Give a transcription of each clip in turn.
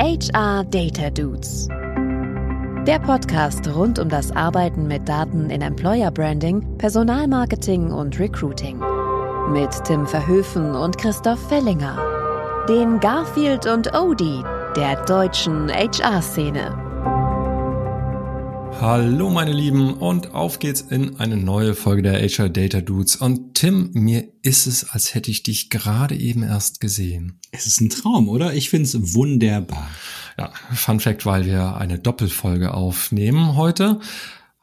HR Data Dudes. Der Podcast rund um das Arbeiten mit Daten in Employer Branding, Personalmarketing und Recruiting. Mit Tim Verhöfen und Christoph Fellinger. Den Garfield und Odie der deutschen HR-Szene. Hallo meine Lieben und auf geht's in eine neue Folge der HR Data Dudes. Und Tim, mir ist es, als hätte ich dich gerade eben erst gesehen. Es ist ein Traum, oder? Ich find's wunderbar. Ja, Fun Fact, weil wir eine Doppelfolge aufnehmen heute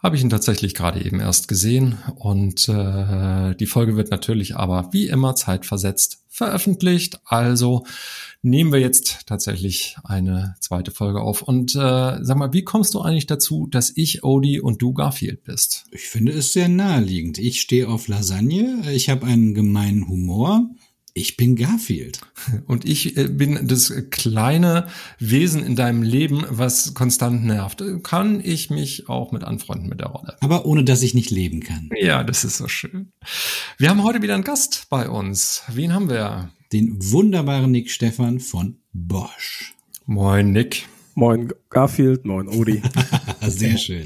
habe ich ihn tatsächlich gerade eben erst gesehen und äh, die Folge wird natürlich aber wie immer zeitversetzt veröffentlicht. Also nehmen wir jetzt tatsächlich eine zweite Folge auf. Und äh, sag mal, wie kommst du eigentlich dazu, dass ich Odie und du Garfield bist? Ich finde es sehr naheliegend. Ich stehe auf Lasagne, ich habe einen gemeinen Humor. Ich bin Garfield. Und ich äh, bin das kleine Wesen in deinem Leben, was konstant nervt. Kann ich mich auch mit anfreunden mit der Rolle. Aber ohne dass ich nicht leben kann. Ja, das ist so schön. Wir haben heute wieder einen Gast bei uns. Wen haben wir? Den wunderbaren Nick Stefan von Bosch. Moin, Nick. Moin, Garfield. Moin, Odi. Sehr schön.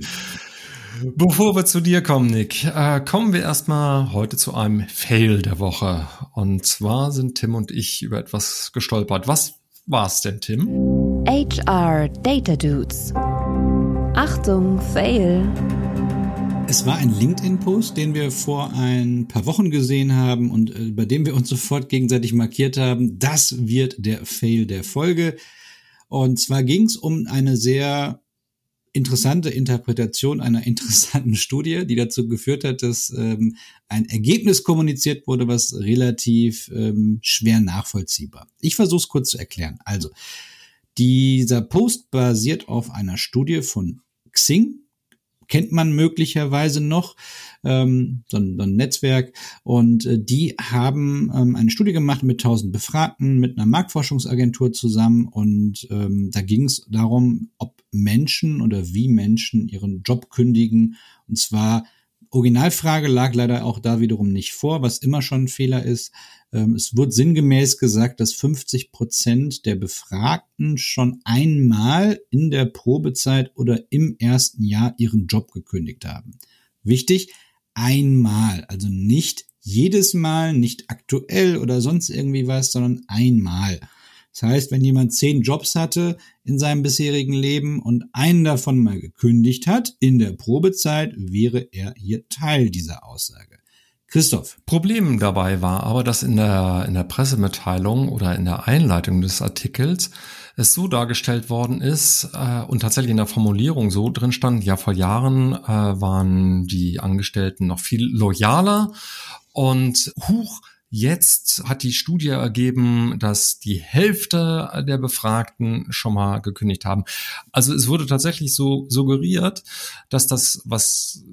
Bevor wir zu dir kommen, Nick, äh, kommen wir erstmal heute zu einem Fail der Woche. Und zwar sind Tim und ich über etwas gestolpert. Was war's denn, Tim? HR Data Dudes. Achtung, Fail. Es war ein LinkedIn-Post, den wir vor ein paar Wochen gesehen haben und äh, bei dem wir uns sofort gegenseitig markiert haben. Das wird der Fail der Folge. Und zwar ging es um eine sehr interessante Interpretation einer interessanten Studie, die dazu geführt hat, dass ähm, ein Ergebnis kommuniziert wurde, was relativ ähm, schwer nachvollziehbar. Ich versuche es kurz zu erklären. Also, dieser Post basiert auf einer Studie von Xing, kennt man möglicherweise noch, ähm, so, ein, so ein Netzwerk. Und äh, die haben ähm, eine Studie gemacht mit 1000 Befragten, mit einer Marktforschungsagentur zusammen. Und ähm, da ging es darum, ob Menschen oder wie Menschen ihren Job kündigen. Und zwar Originalfrage lag leider auch da wiederum nicht vor, was immer schon ein Fehler ist. Ähm, es wird sinngemäß gesagt, dass 50 Prozent der Befragten schon einmal in der Probezeit oder im ersten Jahr ihren Job gekündigt haben. Wichtig, einmal, also nicht jedes Mal, nicht aktuell oder sonst irgendwie was, sondern einmal. Das heißt, wenn jemand zehn Jobs hatte in seinem bisherigen Leben und einen davon mal gekündigt hat in der Probezeit, wäre er hier Teil dieser Aussage. Christoph. Problem dabei war aber, dass in der, in der Pressemitteilung oder in der Einleitung des Artikels es so dargestellt worden ist äh, und tatsächlich in der Formulierung so drin stand, ja, vor Jahren äh, waren die Angestellten noch viel loyaler und huch, Jetzt hat die Studie ergeben, dass die Hälfte der Befragten schon mal gekündigt haben. Also es wurde tatsächlich so suggeriert, dass das was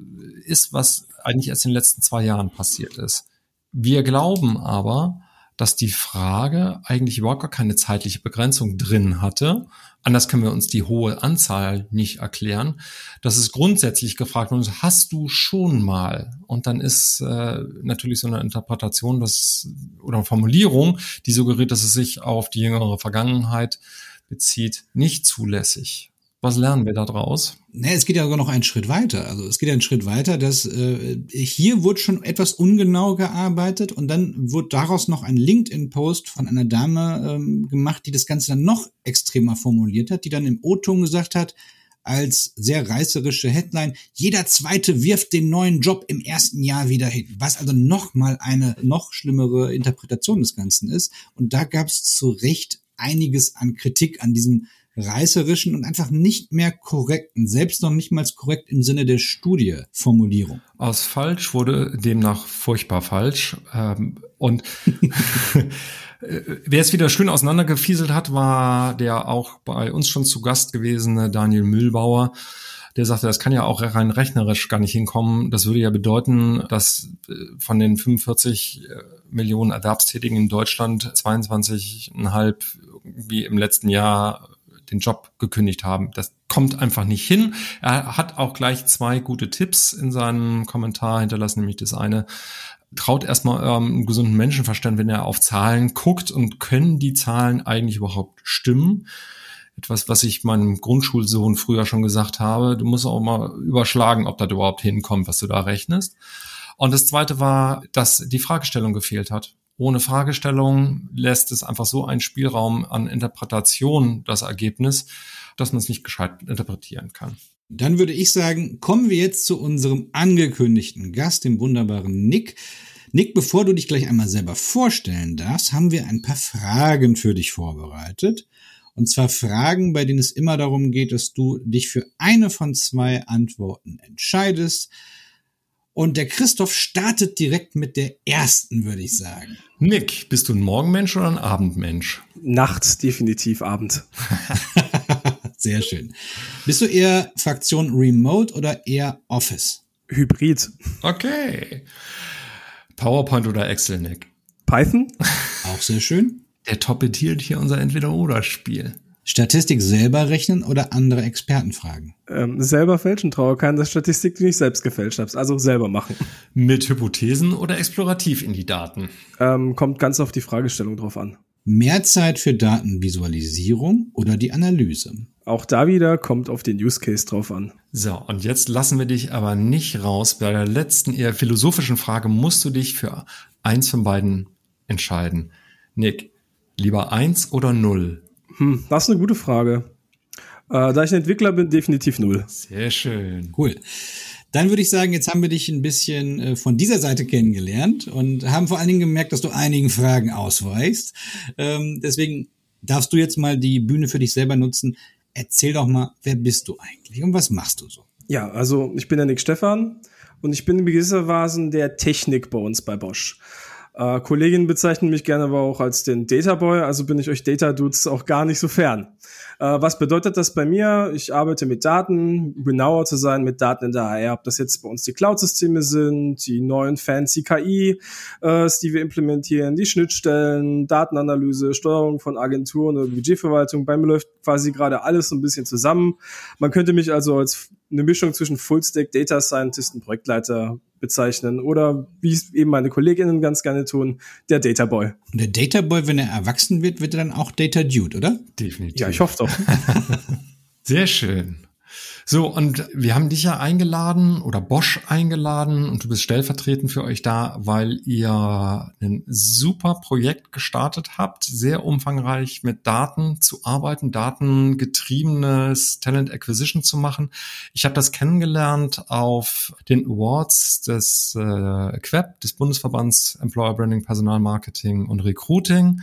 ist, was eigentlich erst in den letzten zwei Jahren passiert ist. Wir glauben aber, dass die Frage eigentlich überhaupt gar keine zeitliche Begrenzung drin hatte. Anders können wir uns die hohe Anzahl nicht erklären. Das ist grundsätzlich gefragt worden, hast du schon mal? Und dann ist äh, natürlich so eine Interpretation das, oder Formulierung, die suggeriert, dass es sich auf die jüngere Vergangenheit bezieht, nicht zulässig. Was lernen wir da draus? Nee, es geht ja sogar noch einen Schritt weiter. Also es geht ja einen Schritt weiter, dass äh, hier wurde schon etwas ungenau gearbeitet und dann wurde daraus noch ein LinkedIn-Post von einer Dame ähm, gemacht, die das Ganze dann noch extremer formuliert hat, die dann im O-Ton gesagt hat, als sehr reißerische Headline, jeder zweite wirft den neuen Job im ersten Jahr wieder hin. Was also noch mal eine noch schlimmere Interpretation des Ganzen ist. Und da gab es zu Recht einiges an Kritik an diesem reißerischen und einfach nicht mehr korrekten, selbst noch nicht mal korrekt im Sinne der Studie Formulierung. Aus falsch wurde demnach furchtbar falsch. Ähm, und wer es wieder schön auseinandergefieselt hat, war der auch bei uns schon zu Gast gewesene Daniel Mühlbauer. Der sagte, das kann ja auch rein rechnerisch gar nicht hinkommen. Das würde ja bedeuten, dass äh, von den 45 äh, Millionen Erwerbstätigen in Deutschland 22,5 wie im letzten Jahr den Job gekündigt haben. Das kommt einfach nicht hin. Er hat auch gleich zwei gute Tipps in seinem Kommentar hinterlassen, nämlich das eine, traut erstmal eurem gesunden Menschenverstand, wenn er auf Zahlen guckt und können die Zahlen eigentlich überhaupt stimmen. etwas, was ich meinem Grundschulsohn früher schon gesagt habe. Du musst auch mal überschlagen, ob das überhaupt hinkommt, was du da rechnest. Und das zweite war, dass die Fragestellung gefehlt hat. Ohne Fragestellung lässt es einfach so einen Spielraum an Interpretation, das Ergebnis, dass man es nicht gescheit interpretieren kann. Dann würde ich sagen, kommen wir jetzt zu unserem angekündigten Gast, dem wunderbaren Nick. Nick, bevor du dich gleich einmal selber vorstellen darfst, haben wir ein paar Fragen für dich vorbereitet. Und zwar Fragen, bei denen es immer darum geht, dass du dich für eine von zwei Antworten entscheidest. Und der Christoph startet direkt mit der ersten, würde ich sagen. Nick, bist du ein Morgenmensch oder ein Abendmensch? Nachts definitiv Abend. Sehr schön. Bist du eher Fraktion Remote oder eher Office? Hybrid. Okay. PowerPoint oder Excel, Nick? Python? Auch sehr schön. Der toppetiert hier unser Entweder-Oder-Spiel. Statistik selber rechnen oder andere Experten fragen? Ähm, selber fälschen traue keine Statistik, die ich selbst gefälscht habe. Also selber machen. Mit Hypothesen oder explorativ in die Daten? Ähm, kommt ganz auf die Fragestellung drauf an. Mehr Zeit für Datenvisualisierung oder die Analyse? Auch da wieder kommt auf den Use Case drauf an. So, und jetzt lassen wir dich aber nicht raus. Bei der letzten eher philosophischen Frage musst du dich für eins von beiden entscheiden. Nick, lieber eins oder null? Hm, das ist eine gute Frage. Äh, da ich ein Entwickler bin, definitiv null. Sehr schön. Cool. Dann würde ich sagen, jetzt haben wir dich ein bisschen äh, von dieser Seite kennengelernt und haben vor allen Dingen gemerkt, dass du einigen Fragen ausweichst. Ähm, deswegen darfst du jetzt mal die Bühne für dich selber nutzen. Erzähl doch mal, wer bist du eigentlich und was machst du so? Ja, also ich bin der Nick Stefan und ich bin in gewisser Weise der Technik bei uns bei Bosch. Äh, Kolleginnen bezeichnen mich gerne aber auch als den Data Boy, also bin ich euch Data Dudes auch gar nicht so fern. Äh, was bedeutet das bei mir? Ich arbeite mit Daten, genauer zu sein mit Daten in der HR, ob das jetzt bei uns die Cloud-Systeme sind, die neuen fancy KI, äh, die wir implementieren, die Schnittstellen, Datenanalyse, Steuerung von Agenturen oder Budgetverwaltung. Bei mir läuft quasi gerade alles so ein bisschen zusammen. Man könnte mich also als eine Mischung zwischen Fullstack Data Scientist und Projektleiter bezeichnen oder wie es eben meine Kolleginnen ganz gerne tun, der Data Boy. Und der Data Boy, wenn er erwachsen wird, wird er dann auch Data Dude, oder? Definitiv. Ja, ich hoffe doch. Sehr schön. So, und wir haben dich ja eingeladen oder Bosch eingeladen und du bist stellvertretend für euch da, weil ihr ein super Projekt gestartet habt, sehr umfangreich mit Daten zu arbeiten, datengetriebenes Talent Acquisition zu machen. Ich habe das kennengelernt auf den Awards des äh, QEP, des Bundesverbands Employer Branding, Personalmarketing und Recruiting.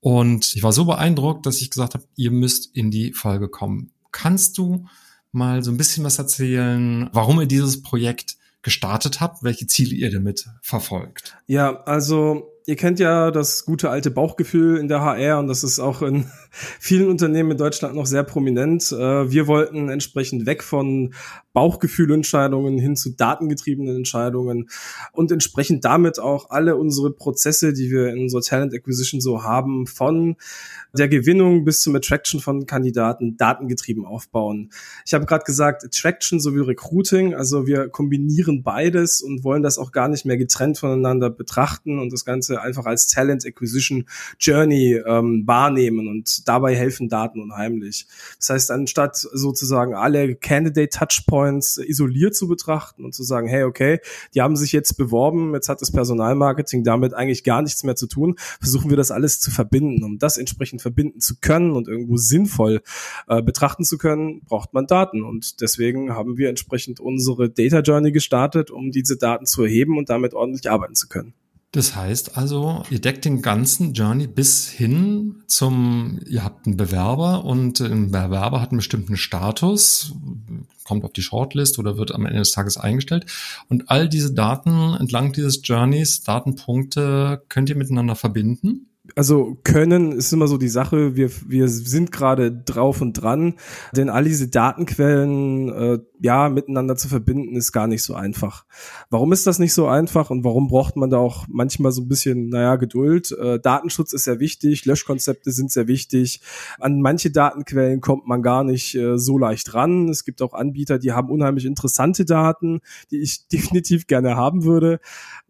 Und ich war so beeindruckt, dass ich gesagt habe, ihr müsst in die Folge kommen. Kannst du mal so ein bisschen was erzählen, warum ihr dieses Projekt gestartet habt, welche Ziele ihr damit verfolgt? Ja, also ihr kennt ja das gute alte Bauchgefühl in der HR und das ist auch in vielen Unternehmen in Deutschland noch sehr prominent. Äh, wir wollten entsprechend weg von Bauchgefühlentscheidungen hin zu datengetriebenen Entscheidungen und entsprechend damit auch alle unsere Prozesse, die wir in unserer Talent Acquisition so haben, von der Gewinnung bis zum Attraction von Kandidaten datengetrieben aufbauen. Ich habe gerade gesagt, Attraction sowie Recruiting, also wir kombinieren beides und wollen das auch gar nicht mehr getrennt voneinander betrachten und das Ganze einfach als Talent Acquisition Journey ähm, wahrnehmen und dabei helfen Daten unheimlich. Das heißt, anstatt sozusagen alle Candidate Touchpoints isoliert zu betrachten und zu sagen, hey, okay, die haben sich jetzt beworben, jetzt hat das Personalmarketing damit eigentlich gar nichts mehr zu tun, versuchen wir das alles zu verbinden. Um das entsprechend verbinden zu können und irgendwo sinnvoll äh, betrachten zu können, braucht man Daten. Und deswegen haben wir entsprechend unsere Data Journey gestartet, um diese Daten zu erheben und damit ordentlich arbeiten zu können. Das heißt also, ihr deckt den ganzen Journey bis hin zum, ihr habt einen Bewerber und ein Bewerber hat einen bestimmten Status, kommt auf die Shortlist oder wird am Ende des Tages eingestellt. Und all diese Daten entlang dieses Journeys, Datenpunkte, könnt ihr miteinander verbinden? Also können ist immer so die Sache. Wir, wir sind gerade drauf und dran, denn all diese Datenquellen äh, ja miteinander zu verbinden ist gar nicht so einfach. Warum ist das nicht so einfach und warum braucht man da auch manchmal so ein bisschen, naja, Geduld? Äh, Datenschutz ist sehr wichtig, Löschkonzepte sind sehr wichtig. An manche Datenquellen kommt man gar nicht äh, so leicht ran. Es gibt auch Anbieter, die haben unheimlich interessante Daten, die ich definitiv gerne haben würde.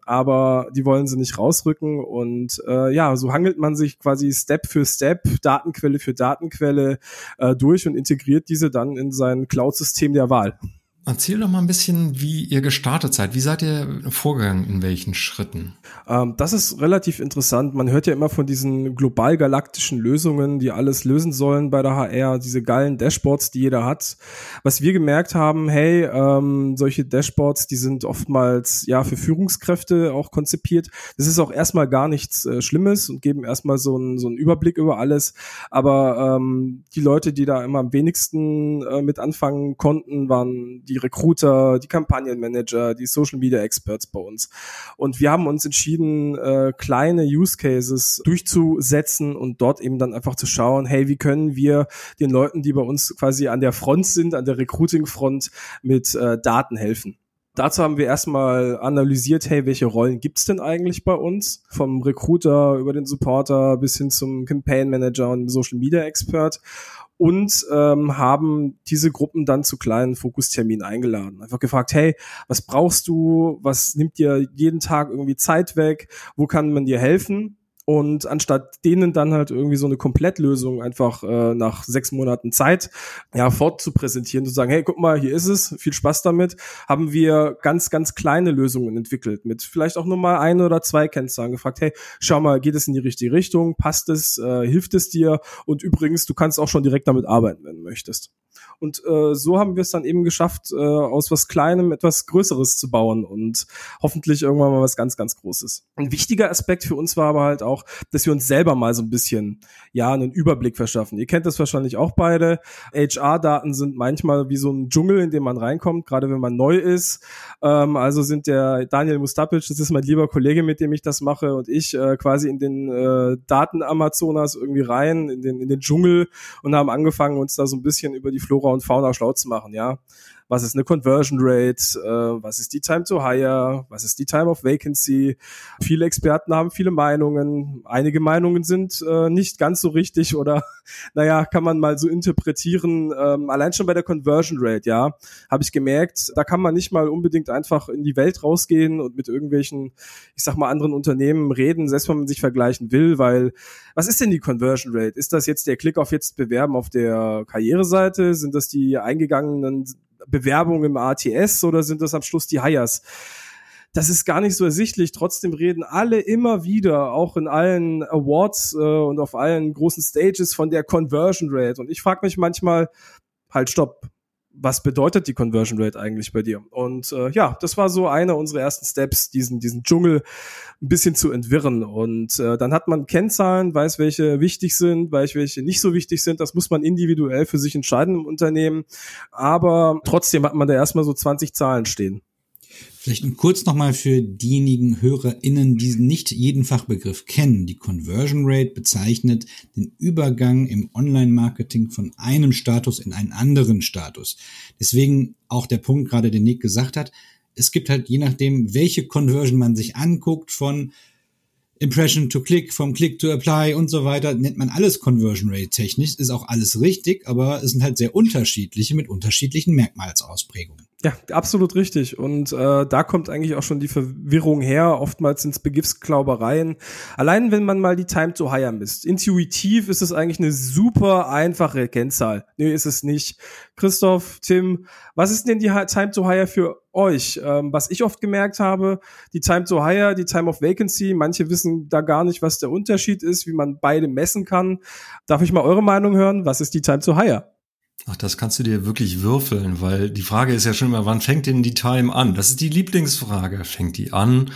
Aber die wollen sie nicht rausrücken und äh, ja, so hangelt man sich quasi Step für Step, Datenquelle für Datenquelle äh, durch und integriert diese dann in sein Cloud-System der Wahl. Erzähl doch mal ein bisschen, wie ihr gestartet seid. Wie seid ihr vorgegangen, in welchen Schritten? Ähm, das ist relativ interessant. Man hört ja immer von diesen global galaktischen Lösungen, die alles lösen sollen bei der HR, diese geilen Dashboards, die jeder hat. Was wir gemerkt haben, hey, ähm, solche Dashboards, die sind oftmals ja für Führungskräfte auch konzipiert. Das ist auch erstmal gar nichts äh, Schlimmes und geben erstmal so einen, so einen Überblick über alles. Aber ähm, die Leute, die da immer am wenigsten äh, mit anfangen konnten, waren die die Recruiter, die Kampagnenmanager, die Social Media Experts bei uns. Und wir haben uns entschieden, äh, kleine Use Cases durchzusetzen und dort eben dann einfach zu schauen, hey, wie können wir den Leuten, die bei uns quasi an der Front sind, an der Recruiting-Front mit äh, Daten helfen. Dazu haben wir erstmal analysiert, hey, welche Rollen gibt's denn eigentlich bei uns? Vom Recruiter über den Supporter bis hin zum Campaign Manager und Social Media Expert und ähm, haben diese Gruppen dann zu kleinen Fokusterminen eingeladen. Einfach gefragt, hey, was brauchst du? Was nimmt dir jeden Tag irgendwie Zeit weg? Wo kann man dir helfen? Und anstatt denen dann halt irgendwie so eine Komplettlösung einfach äh, nach sechs Monaten Zeit ja fort zu präsentieren, zu sagen, hey, guck mal, hier ist es, viel Spaß damit, haben wir ganz, ganz kleine Lösungen entwickelt mit vielleicht auch nur mal ein oder zwei Kennzahlen gefragt, hey, schau mal, geht es in die richtige Richtung, passt es, äh, hilft es dir? Und übrigens, du kannst auch schon direkt damit arbeiten, wenn du möchtest. Und äh, so haben wir es dann eben geschafft, äh, aus was Kleinem etwas Größeres zu bauen und hoffentlich irgendwann mal was ganz, ganz Großes. Ein wichtiger Aspekt für uns war aber halt auch, dass wir uns selber mal so ein bisschen, ja, einen Überblick verschaffen. Ihr kennt das wahrscheinlich auch beide. HR-Daten sind manchmal wie so ein Dschungel, in den man reinkommt, gerade wenn man neu ist. Ähm, also sind der Daniel Mustapic, das ist mein lieber Kollege, mit dem ich das mache, und ich äh, quasi in den äh, Daten-Amazonas irgendwie rein, in den, in den Dschungel und haben angefangen, uns da so ein bisschen über die Flora und Fauna schlau zu machen, ja was ist eine Conversion Rate, äh, was ist die Time to Hire, was ist die Time of Vacancy. Viele Experten haben viele Meinungen. Einige Meinungen sind äh, nicht ganz so richtig oder naja, kann man mal so interpretieren. Ähm, allein schon bei der Conversion Rate, ja, habe ich gemerkt, da kann man nicht mal unbedingt einfach in die Welt rausgehen und mit irgendwelchen, ich sag mal, anderen Unternehmen reden, selbst wenn man sich vergleichen will, weil was ist denn die Conversion Rate? Ist das jetzt der Klick auf jetzt bewerben auf der Karriereseite? Sind das die eingegangenen Bewerbungen im ATS oder sind das am Schluss die Hires? das ist gar nicht so ersichtlich. Trotzdem reden alle immer wieder, auch in allen Awards äh, und auf allen großen Stages von der Conversion Rate. Und ich frage mich manchmal, halt stopp, was bedeutet die Conversion Rate eigentlich bei dir? Und äh, ja, das war so einer unserer ersten Steps, diesen, diesen Dschungel ein bisschen zu entwirren. Und äh, dann hat man Kennzahlen, weiß, welche wichtig sind, weiß, welche nicht so wichtig sind. Das muss man individuell für sich entscheiden im Unternehmen. Aber trotzdem hat man da erstmal so 20 Zahlen stehen. Vielleicht kurz nochmal für diejenigen HörerInnen, die nicht jeden Fachbegriff kennen. Die Conversion Rate bezeichnet den Übergang im Online-Marketing von einem Status in einen anderen Status. Deswegen auch der Punkt gerade, den Nick gesagt hat. Es gibt halt je nachdem, welche Conversion man sich anguckt von Impression to Click, vom Click to Apply und so weiter, nennt man alles Conversion Rate technisch, ist auch alles richtig, aber es sind halt sehr unterschiedliche mit unterschiedlichen Merkmalsausprägungen. Ja, absolut richtig. Und äh, da kommt eigentlich auch schon die Verwirrung her. Oftmals sind es Begriffsklaubereien. Allein wenn man mal die Time to Hire misst. Intuitiv ist es eigentlich eine super einfache Kennzahl. Nee, ist es nicht. Christoph, Tim, was ist denn die Time to Hire für euch? Ähm, was ich oft gemerkt habe, die Time to Hire, die Time of Vacancy, manche wissen da gar nicht, was der Unterschied ist, wie man beide messen kann. Darf ich mal eure Meinung hören? Was ist die Time to Hire? Ach, das kannst du dir wirklich würfeln, weil die Frage ist ja schon immer, wann fängt denn die Time an? Das ist die Lieblingsfrage. Fängt die an,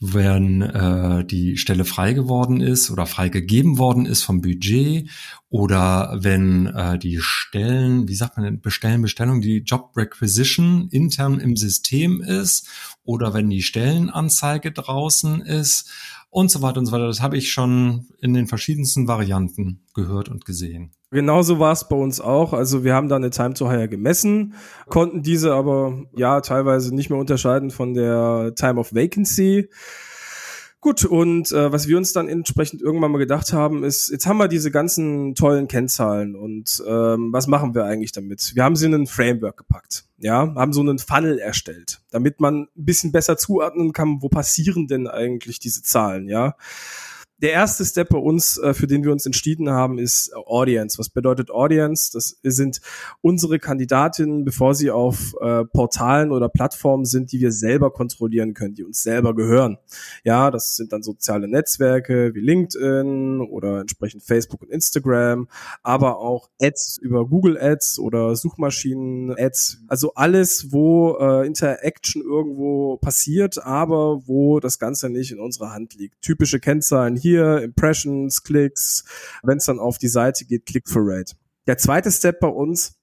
wenn äh, die Stelle frei geworden ist oder freigegeben worden ist vom Budget oder wenn äh, die Stellen, wie sagt man denn, Bestellen, Bestellung, die Job Requisition intern im System ist oder wenn die Stellenanzeige draußen ist und so weiter und so weiter. Das habe ich schon in den verschiedensten Varianten gehört und gesehen. Genauso war es bei uns auch. Also wir haben da eine Time to Hire gemessen, konnten diese aber ja teilweise nicht mehr unterscheiden von der Time of Vacancy. Gut, und äh, was wir uns dann entsprechend irgendwann mal gedacht haben, ist, jetzt haben wir diese ganzen tollen Kennzahlen und ähm, was machen wir eigentlich damit? Wir haben sie in ein Framework gepackt, ja, haben so einen Funnel erstellt, damit man ein bisschen besser zuordnen kann, wo passieren denn eigentlich diese Zahlen, ja der erste Step bei uns, äh, für den wir uns entschieden haben, ist Audience. Was bedeutet Audience? Das sind unsere Kandidatinnen, bevor sie auf äh, Portalen oder Plattformen sind, die wir selber kontrollieren können, die uns selber gehören. Ja, das sind dann soziale Netzwerke wie LinkedIn oder entsprechend Facebook und Instagram, aber auch Ads über Google Ads oder Suchmaschinen Ads. Also alles, wo äh, Interaction irgendwo passiert, aber wo das Ganze nicht in unserer Hand liegt. Typische Kennzahlen hier hier, Impressions, Klicks, wenn es dann auf die Seite geht, Click-through-Rate. Der zweite Step bei uns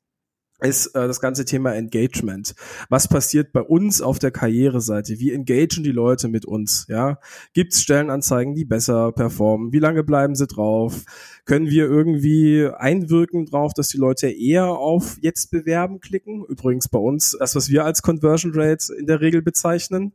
ist äh, das ganze Thema Engagement. Was passiert bei uns auf der Karriereseite? Wie engagen die Leute mit uns? Ja, gibt es Stellenanzeigen, die besser performen? Wie lange bleiben sie drauf? Können wir irgendwie einwirken drauf, dass die Leute eher auf jetzt bewerben klicken? Übrigens bei uns das, was wir als Conversion Rate in der Regel bezeichnen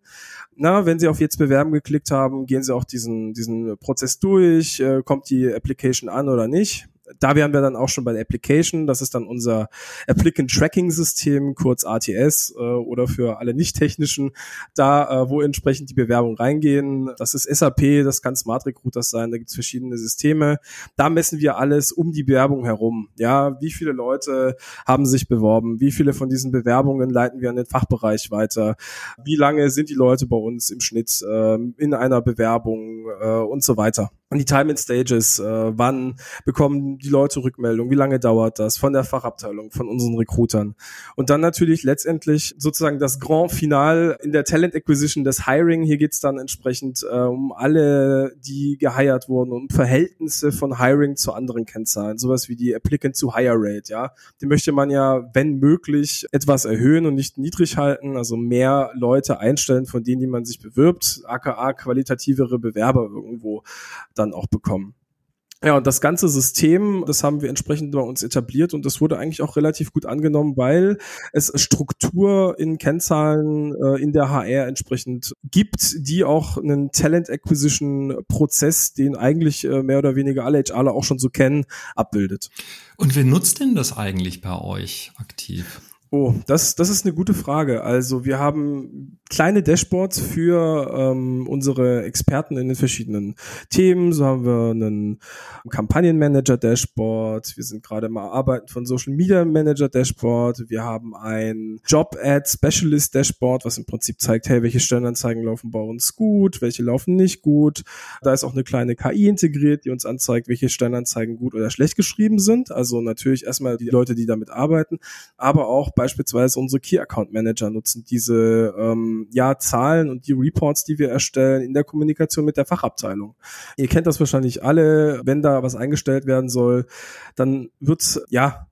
na, wenn Sie auf jetzt bewerben geklickt haben, gehen Sie auch diesen, diesen Prozess durch, äh, kommt die Application an oder nicht da wären wir dann auch schon bei der Application. Das ist dann unser Applicant Tracking System, kurz ATS äh, oder für alle nicht technischen, da äh, wo entsprechend die Bewerbungen reingehen. Das ist SAP, das kann Smart Recruiters sein, da gibt's verschiedene Systeme. Da messen wir alles um die Bewerbung herum. Ja, wie viele Leute haben sich beworben? Wie viele von diesen Bewerbungen leiten wir an den Fachbereich weiter? Wie lange sind die Leute bei uns im Schnitt äh, in einer Bewerbung äh, und so weiter? Und die Time and Stages, äh, wann bekommen die Leute Rückmeldung, wie lange dauert das von der Fachabteilung, von unseren Recruitern. Und dann natürlich letztendlich sozusagen das Grand Final in der Talent Acquisition, des Hiring. Hier geht's dann entsprechend äh, um alle, die geheiert wurden, um Verhältnisse von Hiring zu anderen Kennzahlen, sowas wie die Applicant to Hire Rate, ja. Die möchte man ja, wenn möglich, etwas erhöhen und nicht niedrig halten, also mehr Leute einstellen, von denen, die man sich bewirbt, aka qualitativere Bewerber irgendwo dann auch bekommen. Ja, und das ganze System, das haben wir entsprechend bei uns etabliert und das wurde eigentlich auch relativ gut angenommen, weil es Struktur in Kennzahlen äh, in der HR entsprechend gibt, die auch einen Talent Acquisition Prozess, den eigentlich äh, mehr oder weniger alle HRler auch schon so kennen, abbildet. Und wer nutzt denn das eigentlich bei euch aktiv? Oh, das, das ist eine gute Frage. Also wir haben kleine Dashboards für ähm, unsere Experten in den verschiedenen Themen. So haben wir einen Kampagnenmanager-Dashboard. Wir sind gerade mal arbeiten von Social Media Manager Dashboard. Wir haben ein Job Ad Specialist Dashboard, was im Prinzip zeigt, hey, welche Stellenanzeigen laufen bei uns gut, welche laufen nicht gut. Da ist auch eine kleine KI integriert, die uns anzeigt, welche Stellenanzeigen gut oder schlecht geschrieben sind. Also natürlich erstmal die Leute, die damit arbeiten, aber auch beispielsweise unsere Key Account Manager nutzen diese ähm, ja, Zahlen und die Reports, die wir erstellen in der Kommunikation mit der Fachabteilung. Ihr kennt das wahrscheinlich alle, wenn da was eingestellt werden soll, dann wird's ja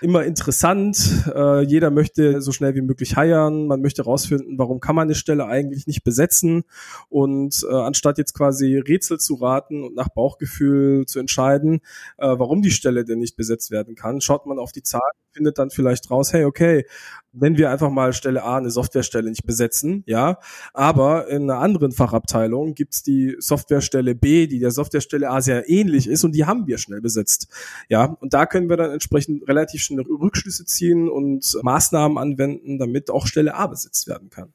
immer interessant. Äh, jeder möchte so schnell wie möglich heiern. Man möchte herausfinden, warum kann man eine Stelle eigentlich nicht besetzen. Und äh, anstatt jetzt quasi Rätsel zu raten und nach Bauchgefühl zu entscheiden, äh, warum die Stelle denn nicht besetzt werden kann, schaut man auf die Zahlen, findet dann vielleicht raus, hey, okay, wenn wir einfach mal Stelle A, eine Softwarestelle nicht besetzen, ja, aber in einer anderen Fachabteilung gibt's die Softwarestelle B, die der Softwarestelle A sehr ähnlich ist und die haben wir schnell besetzt. Ja, und da können wir dann entsprechend relativ schnell Rückschlüsse ziehen und Maßnahmen anwenden, damit auch Stelle A besetzt werden kann.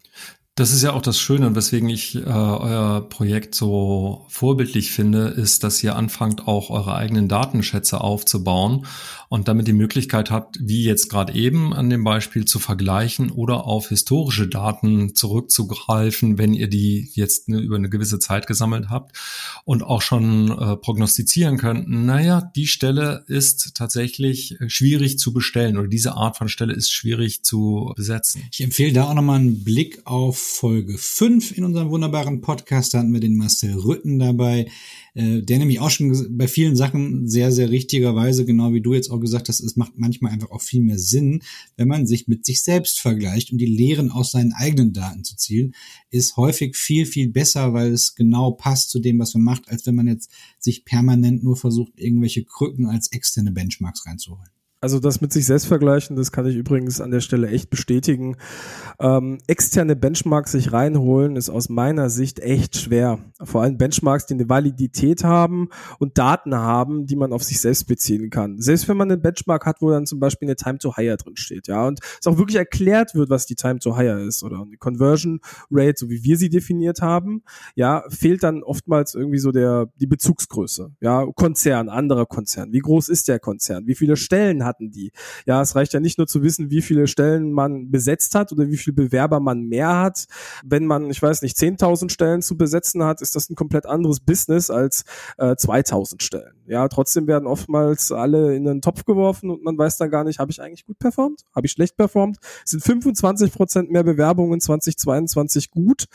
Das ist ja auch das Schöne, weswegen ich äh, euer Projekt so vorbildlich finde, ist, dass ihr anfangt, auch eure eigenen Datenschätze aufzubauen und damit die Möglichkeit habt, wie jetzt gerade eben an dem Beispiel zu vergleichen oder auf historische Daten zurückzugreifen, wenn ihr die jetzt ne, über eine gewisse Zeit gesammelt habt und auch schon äh, prognostizieren könnt, naja, die Stelle ist tatsächlich schwierig zu bestellen oder diese Art von Stelle ist schwierig zu besetzen. Ich empfehle da auch nochmal einen Blick auf Folge 5 in unserem wunderbaren Podcast. Da hatten wir den Marcel Rütten dabei, äh, der nämlich auch schon bei vielen Sachen sehr, sehr richtigerweise, genau wie du jetzt auch gesagt hast, es macht manchmal einfach auch viel mehr Sinn, wenn man sich mit sich selbst vergleicht und die Lehren aus seinen eigenen Daten zu zielen, ist häufig viel, viel besser, weil es genau passt zu dem, was man macht, als wenn man jetzt sich permanent nur versucht, irgendwelche Krücken als externe Benchmarks reinzuholen. Also das mit sich selbst vergleichen, das kann ich übrigens an der Stelle echt bestätigen. Ähm, externe Benchmarks sich reinholen, ist aus meiner Sicht echt schwer. Vor allem Benchmarks, die eine Validität haben und Daten haben, die man auf sich selbst beziehen kann. Selbst wenn man einen Benchmark hat, wo dann zum Beispiel eine Time to Hire drin steht, ja, und es auch wirklich erklärt wird, was die Time to Hire ist oder die Conversion Rate, so wie wir sie definiert haben, ja, fehlt dann oftmals irgendwie so der die Bezugsgröße, ja, Konzern, anderer Konzern. Wie groß ist der Konzern? Wie viele Stellen hat hatten die. Ja, es reicht ja nicht nur zu wissen, wie viele Stellen man besetzt hat oder wie viele Bewerber man mehr hat. Wenn man, ich weiß nicht, 10.000 Stellen zu besetzen hat, ist das ein komplett anderes Business als äh, 2.000 Stellen. Ja, trotzdem werden oftmals alle in den Topf geworfen und man weiß dann gar nicht, habe ich eigentlich gut performt? Habe ich schlecht performt? Sind 25 Prozent mehr Bewerbungen 2022 gut?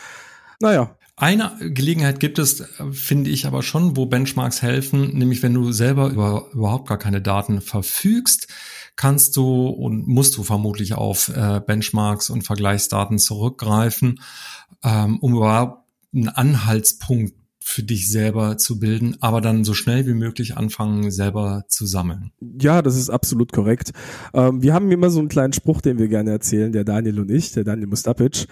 Naja, eine Gelegenheit gibt es, finde ich aber schon, wo Benchmarks helfen, nämlich wenn du selber über, überhaupt gar keine Daten verfügst, kannst du und musst du vermutlich auf äh, Benchmarks und Vergleichsdaten zurückgreifen, ähm, um überhaupt einen Anhaltspunkt für dich selber zu bilden, aber dann so schnell wie möglich anfangen, selber zu sammeln. Ja, das ist absolut korrekt. Ähm, wir haben immer so einen kleinen Spruch, den wir gerne erzählen, der Daniel und ich, der Daniel Mustapic.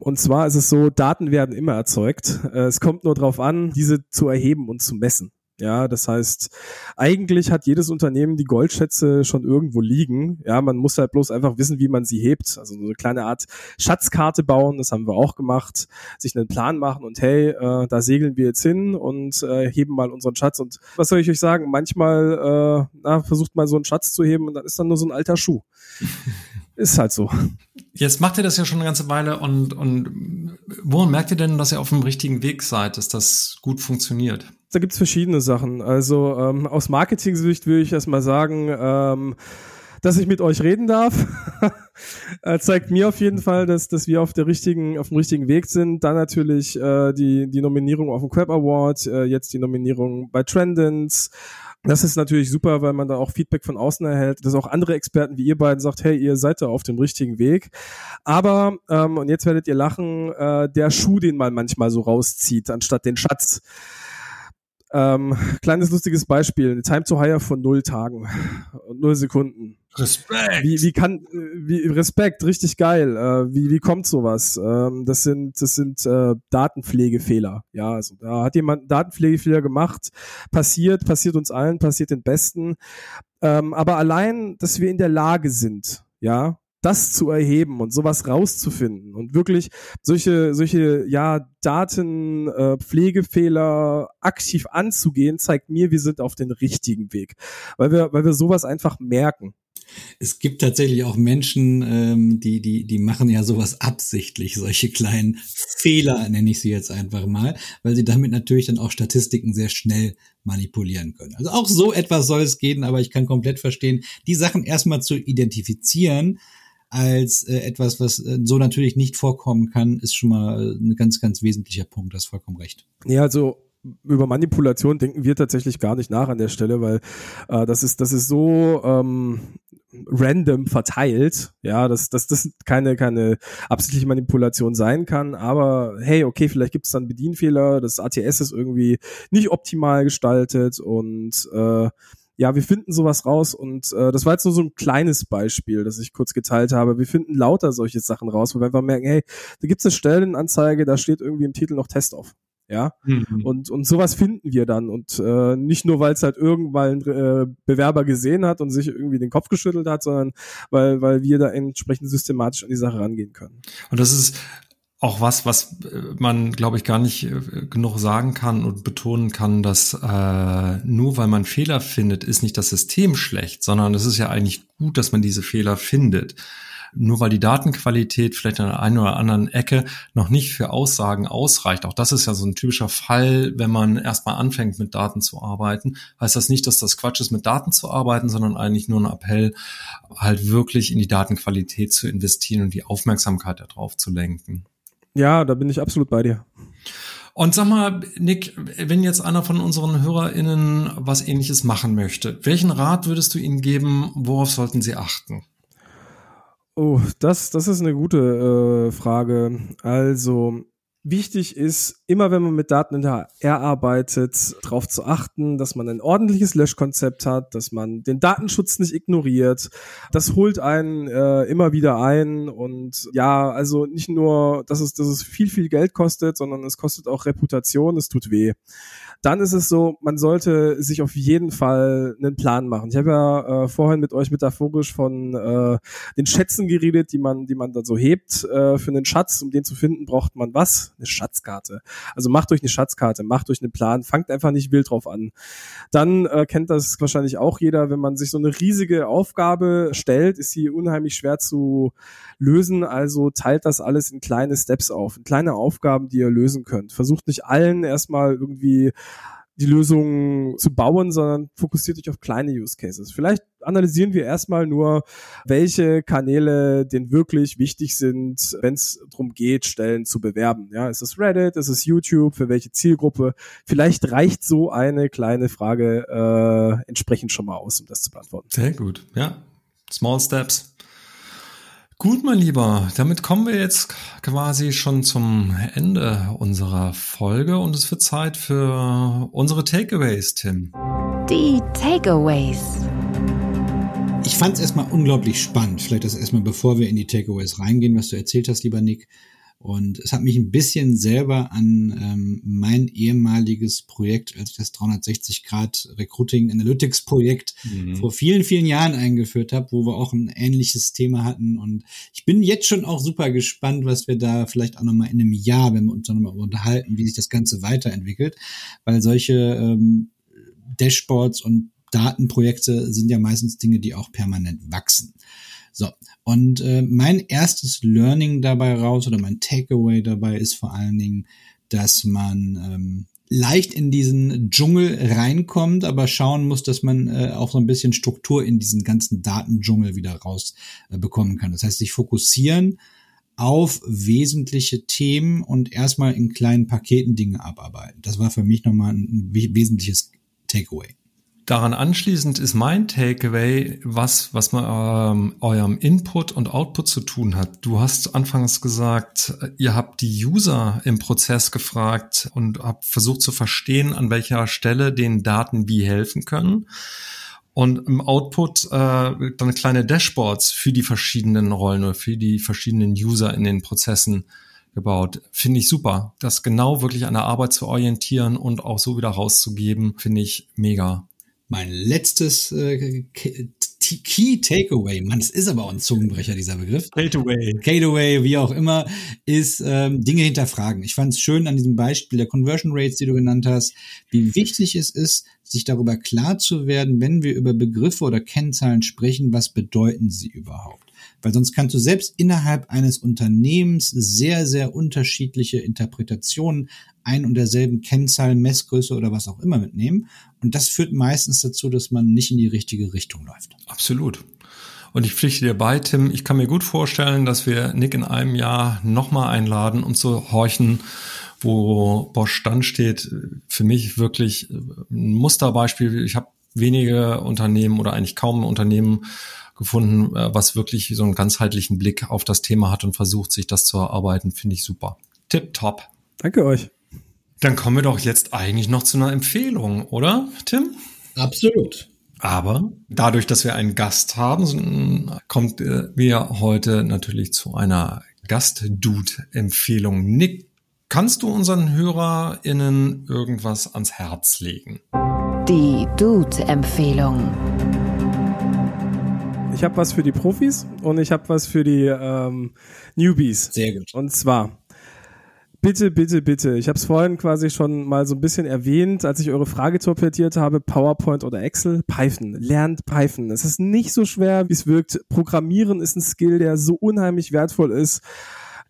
Und zwar ist es so, Daten werden immer erzeugt. Äh, es kommt nur darauf an, diese zu erheben und zu messen. Ja, das heißt, eigentlich hat jedes Unternehmen die Goldschätze schon irgendwo liegen. Ja, man muss halt bloß einfach wissen, wie man sie hebt. Also so eine kleine Art Schatzkarte bauen, das haben wir auch gemacht. Sich einen Plan machen und hey, äh, da segeln wir jetzt hin und äh, heben mal unseren Schatz. Und was soll ich euch sagen? Manchmal äh, na, versucht man so einen Schatz zu heben und dann ist dann nur so ein alter Schuh. ist halt so. Jetzt macht ihr das ja schon eine ganze Weile und, und woran merkt ihr denn, dass ihr auf dem richtigen Weg seid, dass das gut funktioniert? Da gibt's verschiedene Sachen. Also ähm, aus Marketing-Sicht würde ich erstmal sagen, ähm, dass ich mit euch reden darf, äh, zeigt mir auf jeden Fall, dass, dass wir auf der richtigen, auf dem richtigen Weg sind. Dann natürlich äh, die, die Nominierung auf dem Crab Award, äh, jetzt die Nominierung bei Trendens. Das ist natürlich super, weil man da auch Feedback von außen erhält, dass auch andere Experten wie ihr beiden sagt, hey, ihr seid da auf dem richtigen Weg. Aber, ähm, und jetzt werdet ihr lachen, äh, der Schuh, den man manchmal so rauszieht, anstatt den Schatz. Ähm, kleines lustiges Beispiel, eine Time to Hire von null Tagen und null Sekunden. Respekt. Wie, wie kann, wie, Respekt, richtig geil. Äh, wie, wie kommt sowas? Ähm, das sind, das sind äh, Datenpflegefehler. Ja, also da hat jemand einen Datenpflegefehler gemacht. Passiert, passiert uns allen, passiert den Besten. Ähm, aber allein, dass wir in der Lage sind, ja, das zu erheben und sowas rauszufinden und wirklich solche, solche, ja, Daten, äh, Pflegefehler aktiv anzugehen, zeigt mir, wir sind auf den richtigen Weg. Weil wir, weil wir sowas einfach merken. Es gibt tatsächlich auch Menschen, ähm, die, die, die machen ja sowas absichtlich, solche kleinen Fehler, nenne ich sie jetzt einfach mal, weil sie damit natürlich dann auch Statistiken sehr schnell manipulieren können. Also auch so etwas soll es gehen, aber ich kann komplett verstehen, die Sachen erstmal zu identifizieren, als äh, etwas, was äh, so natürlich nicht vorkommen kann, ist schon mal äh, ein ganz, ganz wesentlicher Punkt. Das vollkommen recht. Ja, also über Manipulation denken wir tatsächlich gar nicht nach an der Stelle, weil äh, das ist das ist so ähm, random verteilt, ja, dass, dass das keine keine absichtliche Manipulation sein kann. Aber hey, okay, vielleicht gibt es dann Bedienfehler, das ATS ist irgendwie nicht optimal gestaltet und äh, ja, wir finden sowas raus und äh, das war jetzt nur so ein kleines Beispiel, das ich kurz geteilt habe. Wir finden lauter solche Sachen raus, wo wir einfach merken, hey, da gibt's eine Stellenanzeige, da steht irgendwie im Titel noch Test auf. Ja, mhm. und, und sowas finden wir dann und äh, nicht nur, weil es halt irgendwann ein äh, Bewerber gesehen hat und sich irgendwie den Kopf geschüttelt hat, sondern weil, weil wir da entsprechend systematisch an die Sache rangehen können. Und das ist auch was, was äh, man, glaube ich, gar nicht äh, genug sagen kann und betonen kann, dass äh, nur weil man Fehler findet, ist nicht das System schlecht, sondern es ist ja eigentlich gut, dass man diese Fehler findet. Nur weil die Datenqualität vielleicht an der einen oder anderen Ecke noch nicht für Aussagen ausreicht. Auch das ist ja so ein typischer Fall, wenn man erstmal anfängt mit Daten zu arbeiten. Heißt das nicht, dass das Quatsch ist, mit Daten zu arbeiten, sondern eigentlich nur ein Appell, halt wirklich in die Datenqualität zu investieren und die Aufmerksamkeit darauf zu lenken. Ja, da bin ich absolut bei dir. Und sag mal, Nick, wenn jetzt einer von unseren HörerInnen was ähnliches machen möchte, welchen Rat würdest du ihnen geben, worauf sollten sie achten? Oh, das, das ist eine gute äh, Frage. Also, Wichtig ist, immer wenn man mit Daten in der R arbeitet, darauf zu achten, dass man ein ordentliches Löschkonzept hat, dass man den Datenschutz nicht ignoriert. Das holt einen äh, immer wieder ein und ja, also nicht nur, dass es, dass es viel, viel Geld kostet, sondern es kostet auch Reputation, es tut weh dann ist es so, man sollte sich auf jeden Fall einen Plan machen. Ich habe ja äh, vorhin mit euch metaphorisch von äh, den Schätzen geredet, die man, die man dann so hebt. Äh, für einen Schatz, um den zu finden, braucht man was? Eine Schatzkarte. Also macht euch eine Schatzkarte, macht euch einen Plan, fangt einfach nicht wild drauf an. Dann äh, kennt das wahrscheinlich auch jeder, wenn man sich so eine riesige Aufgabe stellt, ist sie unheimlich schwer zu lösen. Also teilt das alles in kleine Steps auf, in kleine Aufgaben, die ihr lösen könnt. Versucht nicht allen erstmal irgendwie die Lösung zu bauen, sondern fokussiert euch auf kleine Use Cases. Vielleicht analysieren wir erstmal nur, welche Kanäle denn wirklich wichtig sind, wenn es darum geht, Stellen zu bewerben. Ja, ist es Reddit, ist es YouTube, für welche Zielgruppe? Vielleicht reicht so eine kleine Frage äh, entsprechend schon mal aus, um das zu beantworten. Sehr gut, ja. Small Steps. Gut, mein Lieber, damit kommen wir jetzt quasi schon zum Ende unserer Folge und es wird Zeit für unsere Takeaways, Tim. Die Takeaways. Ich fand es erstmal unglaublich spannend. Vielleicht das erstmal, bevor wir in die Takeaways reingehen, was du erzählt hast, lieber Nick. Und es hat mich ein bisschen selber an ähm, mein ehemaliges Projekt, als ich das 360 Grad Recruiting Analytics Projekt mhm. vor vielen, vielen Jahren eingeführt habe, wo wir auch ein ähnliches Thema hatten. Und ich bin jetzt schon auch super gespannt, was wir da vielleicht auch nochmal in einem Jahr, wenn wir uns dann nochmal unterhalten, wie sich das Ganze weiterentwickelt. Weil solche ähm, Dashboards und Datenprojekte sind ja meistens Dinge, die auch permanent wachsen. So, und äh, mein erstes Learning dabei raus oder mein Takeaway dabei ist vor allen Dingen, dass man ähm, leicht in diesen Dschungel reinkommt, aber schauen muss, dass man äh, auch so ein bisschen Struktur in diesen ganzen Datendschungel wieder raus äh, kann. Das heißt, sich fokussieren auf wesentliche Themen und erstmal in kleinen Paketen Dinge abarbeiten. Das war für mich nochmal ein wesentliches Takeaway. Daran anschließend ist mein Takeaway, was, was mit ähm, eurem Input und Output zu tun hat. Du hast anfangs gesagt, ihr habt die User im Prozess gefragt und habt versucht zu verstehen, an welcher Stelle den Daten wie helfen können. Und im Output äh, dann kleine Dashboards für die verschiedenen Rollen oder für die verschiedenen User in den Prozessen gebaut. Finde ich super. Das genau wirklich an der Arbeit zu orientieren und auch so wieder rauszugeben, finde ich mega mein letztes äh, Key Takeaway, man, es ist aber auch ein Zungenbrecher, dieser Begriff. Takeaway. Takeaway, wie auch immer, ist ähm, Dinge hinterfragen. Ich fand es schön an diesem Beispiel der Conversion Rates, die du genannt hast, wie wichtig es ist, sich darüber klar zu werden, wenn wir über Begriffe oder Kennzahlen sprechen, was bedeuten sie überhaupt? Weil sonst kannst du selbst innerhalb eines Unternehmens sehr, sehr unterschiedliche Interpretationen ein und derselben Kennzahl, Messgröße oder was auch immer mitnehmen. Und das führt meistens dazu, dass man nicht in die richtige Richtung läuft. Absolut. Und ich pflichte dir bei, Tim, ich kann mir gut vorstellen, dass wir Nick in einem Jahr nochmal einladen, um zu horchen, wo Bosch dann steht. Für mich wirklich ein Musterbeispiel. Ich habe wenige Unternehmen oder eigentlich kaum ein Unternehmen gefunden, äh, was wirklich so einen ganzheitlichen Blick auf das Thema hat und versucht, sich das zu erarbeiten. Finde ich super. Tip top. Danke euch. Dann kommen wir doch jetzt eigentlich noch zu einer Empfehlung, oder, Tim? Absolut. Aber dadurch, dass wir einen Gast haben, kommt äh, wir heute natürlich zu einer Gast-Dude-Empfehlung. Nick, kannst du unseren HörerInnen irgendwas ans Herz legen? Die Dude-Empfehlung. Ich habe was für die Profis und ich habe was für die ähm, Newbies. Sehr gut. Und zwar bitte, bitte, bitte. Ich habe es vorhin quasi schon mal so ein bisschen erwähnt, als ich eure Frage torpediert habe, PowerPoint oder Excel, Python. Lernt Python. Es ist nicht so schwer, wie es wirkt. Programmieren ist ein Skill, der so unheimlich wertvoll ist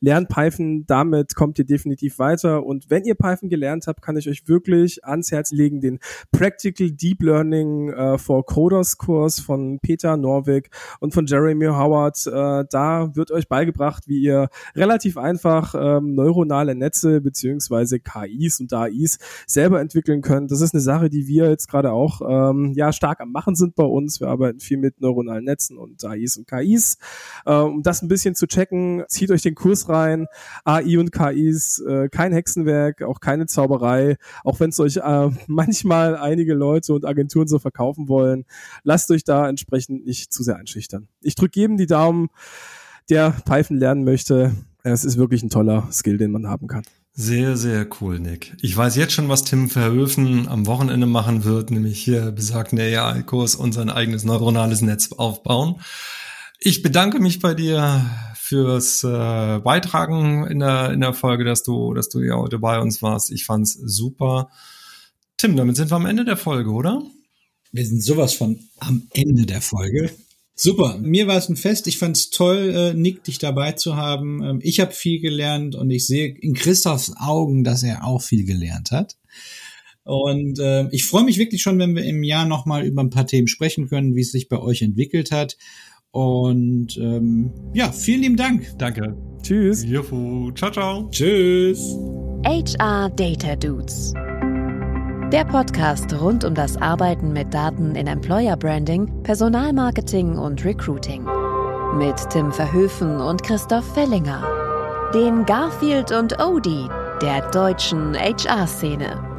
lernt Python, damit kommt ihr definitiv weiter. Und wenn ihr Python gelernt habt, kann ich euch wirklich ans Herz legen, den Practical Deep Learning äh, for Coders Kurs von Peter Norwig und von Jeremy Howard. Äh, da wird euch beigebracht, wie ihr relativ einfach ähm, neuronale Netze beziehungsweise KIs und AIs selber entwickeln könnt. Das ist eine Sache, die wir jetzt gerade auch ähm, ja stark am machen sind bei uns. Wir arbeiten viel mit neuronalen Netzen und AIs und KIs. Äh, um das ein bisschen zu checken, zieht euch den Kurs rein rein. AI und KIs, äh, kein Hexenwerk, auch keine Zauberei, auch wenn es euch äh, manchmal einige Leute und Agenturen so verkaufen wollen. Lasst euch da entsprechend nicht zu sehr einschüchtern. Ich drücke jedem die Daumen, der Python lernen möchte. Es ist wirklich ein toller Skill, den man haben kann. Sehr, sehr cool, Nick. Ich weiß jetzt schon, was Tim Verhöfen am Wochenende machen wird, nämlich hier besagten AI-Kurs und sein eigenes neuronales Netz aufbauen. Ich bedanke mich bei dir fürs äh, Beitragen in der, in der Folge, dass du, dass du ja heute bei uns warst. Ich fand's super. Tim, damit sind wir am Ende der Folge, oder? Wir sind sowas von am Ende der Folge. Super, mir war es ein Fest. Ich fand es toll, äh, Nick, dich dabei zu haben. Ähm, ich habe viel gelernt und ich sehe in Christophs Augen, dass er auch viel gelernt hat. Und äh, ich freue mich wirklich schon, wenn wir im Jahr nochmal über ein paar Themen sprechen können, wie es sich bei euch entwickelt hat. Und ähm, ja, vielen lieben Dank. Danke. Tschüss. Juhu. Ciao, ciao. Tschüss. HR Data Dudes. Der Podcast rund um das Arbeiten mit Daten in Employer Branding, Personalmarketing und Recruiting. Mit Tim Verhöfen und Christoph Fellinger. Den Garfield und Odie der deutschen HR-Szene.